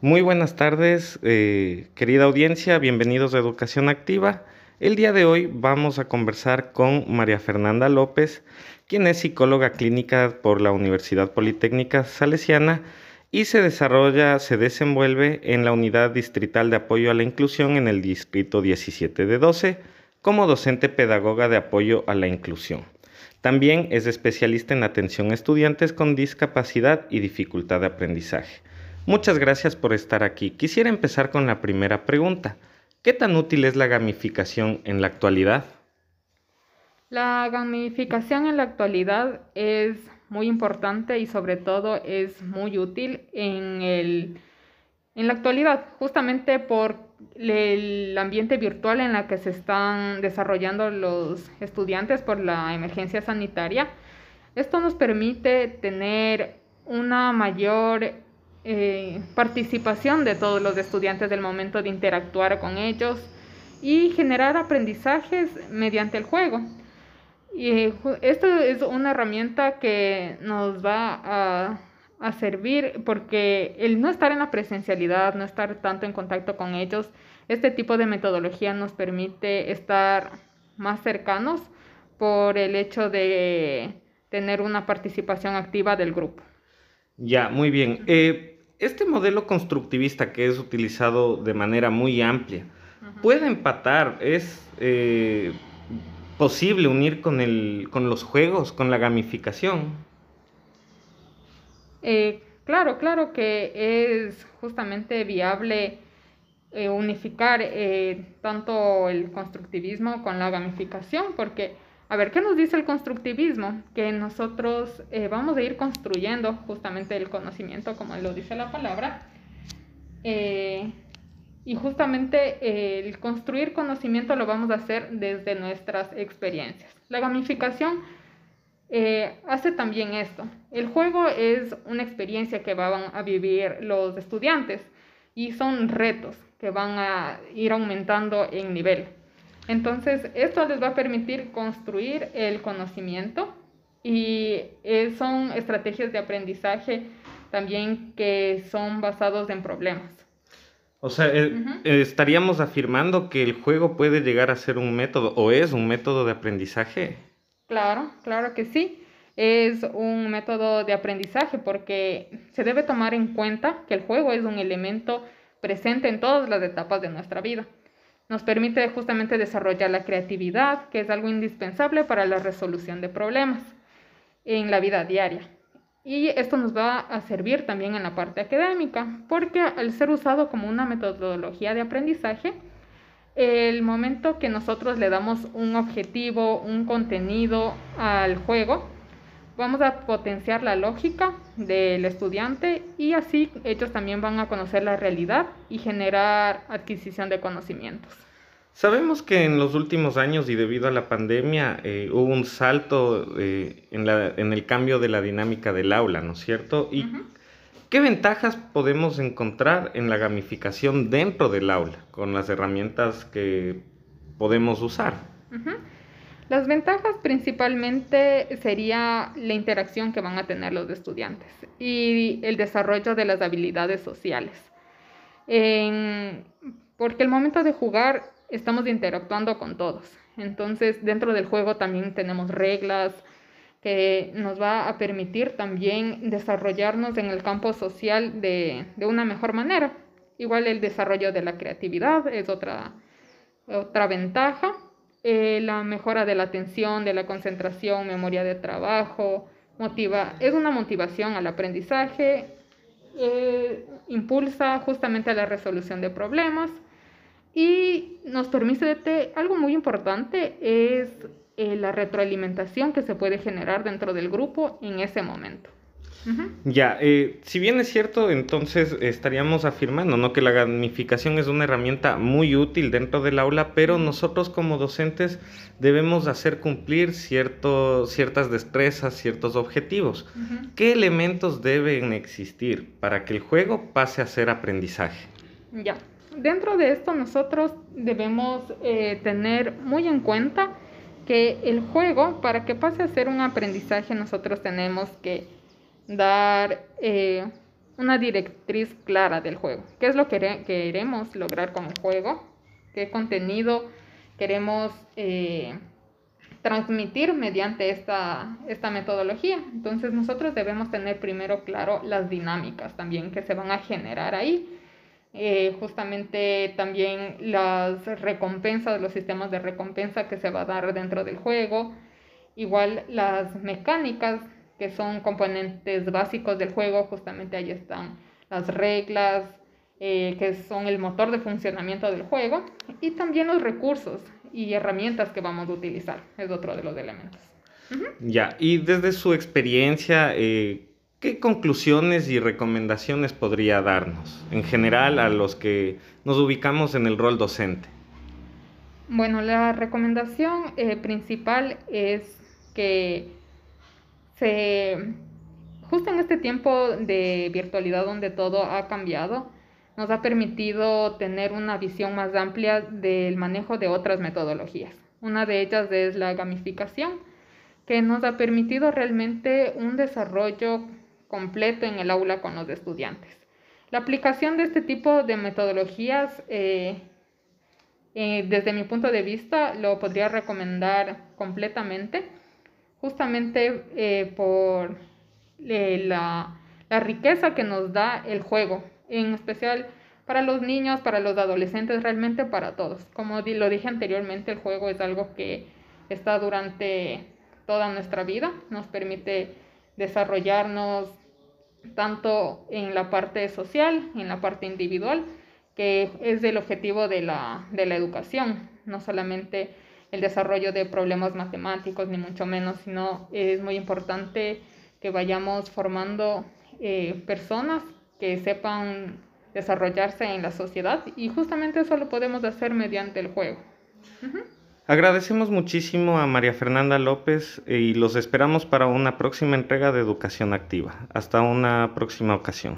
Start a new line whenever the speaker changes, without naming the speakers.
Muy buenas tardes, eh, querida audiencia, bienvenidos a Educación Activa. El día de hoy vamos a conversar con María Fernanda López, quien es psicóloga clínica por la Universidad Politécnica Salesiana y se desarrolla, se desenvuelve en la Unidad Distrital de Apoyo a la Inclusión en el Distrito 17 de 12 como docente pedagoga de apoyo a la inclusión. También es especialista en atención a estudiantes con discapacidad y dificultad de aprendizaje. Muchas gracias por estar aquí. Quisiera empezar con la primera pregunta. ¿Qué tan útil es la gamificación en la actualidad?
La gamificación en la actualidad es muy importante y sobre todo es muy útil en, el, en la actualidad, justamente por el ambiente virtual en la que se están desarrollando los estudiantes por la emergencia sanitaria. Esto nos permite tener una mayor eh, participación de todos los estudiantes del momento de interactuar con ellos y generar aprendizajes mediante el juego. Y esto es una herramienta que nos va a, servir porque el no estar en la presencialidad, no estar tanto en contacto con ellos, este tipo de metodología nos permite estar más cercanos por el hecho de tener una participación activa del grupo.
Ya, muy bien. Eh, este modelo constructivista que es utilizado de manera muy amplia puede empatar, es eh, posible unir con, el, con los juegos, con la gamificación.
Eh, claro, claro que es justamente viable unificar tanto el constructivismo con la gamificación, porque a ver, ¿qué nos dice el constructivismo? Que nosotros eh, vamos a ir construyendo justamente el conocimiento, como lo dice la palabra. Eh, y justamente eh, el construir conocimiento lo vamos a hacer desde nuestras experiencias. La gamificación hace también esto. El juego es una experiencia que van a vivir los estudiantes y son retos que van a ir aumentando en nivel. Entonces, esto les va a permitir construir el conocimiento y eh, son estrategias de aprendizaje también que son basados en problemas.
O sea, eh, estaríamos afirmando que el juego puede llegar a ser un método o es un método de aprendizaje.
Claro, claro que sí. Es un método de aprendizaje porque se debe tomar en cuenta que el juego es un elemento presente en todas las etapas de nuestra vida nos permite justamente desarrollar la creatividad, que es algo indispensable para la resolución de problemas en la vida diaria. Y esto nos va a servir también en la parte académica, porque al ser usado como una metodología de aprendizaje, el momento que nosotros le damos un objetivo, un contenido al juego, vamos a potenciar la lógica del estudiante y así ellos también van a conocer la realidad y generar adquisición de conocimientos.
Sabemos que en los últimos años y debido a la pandemia eh, hubo un salto eh, en, la, en, el cambio de la dinámica del aula, ¿no es cierto? ¿Y qué ventajas podemos encontrar en la gamificación dentro del aula con las herramientas que podemos usar?
Las ventajas principalmente sería la interacción que van a tener los estudiantes y el desarrollo de las habilidades sociales. porque el momento de jugar estamos interactuando con todos. Entonces, dentro del juego también tenemos reglas que nos va a permitir también desarrollarnos en el campo social de, de una mejor manera. Igual el desarrollo de la creatividad es otra, otra ventaja eh, la mejora de la atención, de la concentración, memoria de trabajo, motiva, es una motivación al aprendizaje, eh, impulsa justamente a la resolución de problemas y nos permite, algo muy importante es eh, la retroalimentación que se puede generar dentro del grupo en ese momento.
Ya, eh, si bien es cierto, entonces estaríamos afirmando ¿no? que la gamificación es una herramienta muy útil dentro del aula, pero nosotros como docentes debemos hacer cumplir ciertas destrezas, ciertos objetivos. ¿Qué elementos deben existir para que el juego pase a ser aprendizaje?
Ya, dentro de esto nosotros debemos eh, tener muy en cuenta que el juego, para que pase a ser un aprendizaje, nosotros tenemos que dar eh, una directriz clara del juego. ¿Qué es lo que queremos lograr con el juego? ¿Qué contenido queremos eh, transmitir mediante esta, esta metodología? Entonces nosotros debemos tener primero claro las dinámicas también que se van a generar ahí. Eh, justamente también las recompensas, los sistemas de recompensa que se va a dar dentro del juego, igual las mecánicas que son componentes básicos del juego, justamente ahí están las reglas, eh, que son el motor de funcionamiento del juego, y también los recursos y herramientas que vamos a utilizar, es otro de los elementos.
Ya, y desde su experiencia, eh, ¿qué conclusiones y recomendaciones podría darnos en general a los que nos ubicamos en el rol docente?
Bueno, la recomendación eh, principal es que se, justo en este tiempo de virtualidad donde todo ha cambiado, nos ha permitido tener una visión más amplia del manejo de otras metodologías. Una de ellas es la gamificación, que nos ha permitido realmente un desarrollo completo en el aula con los estudiantes. La aplicación de este tipo de metodologías, eh, eh, desde mi punto de vista, lo podría recomendar completamente justamente eh, por eh, la, riqueza que nos da el juego, en especial para los niños, para los adolescentes, realmente para todos. Como lo dije anteriormente, el juego es algo que está durante toda nuestra vida, nos permite desarrollarnos tanto en la parte social, en la parte individual, que es el objetivo de la, de la educación, no solamente el desarrollo de problemas matemáticos, ni mucho menos, sino es muy importante que vayamos formando eh, personas que sepan desarrollarse en la sociedad y justamente eso lo podemos hacer mediante el juego.
Agradecemos muchísimo a María Fernanda López y los esperamos para una próxima entrega de Educación Activa. Hasta una próxima ocasión.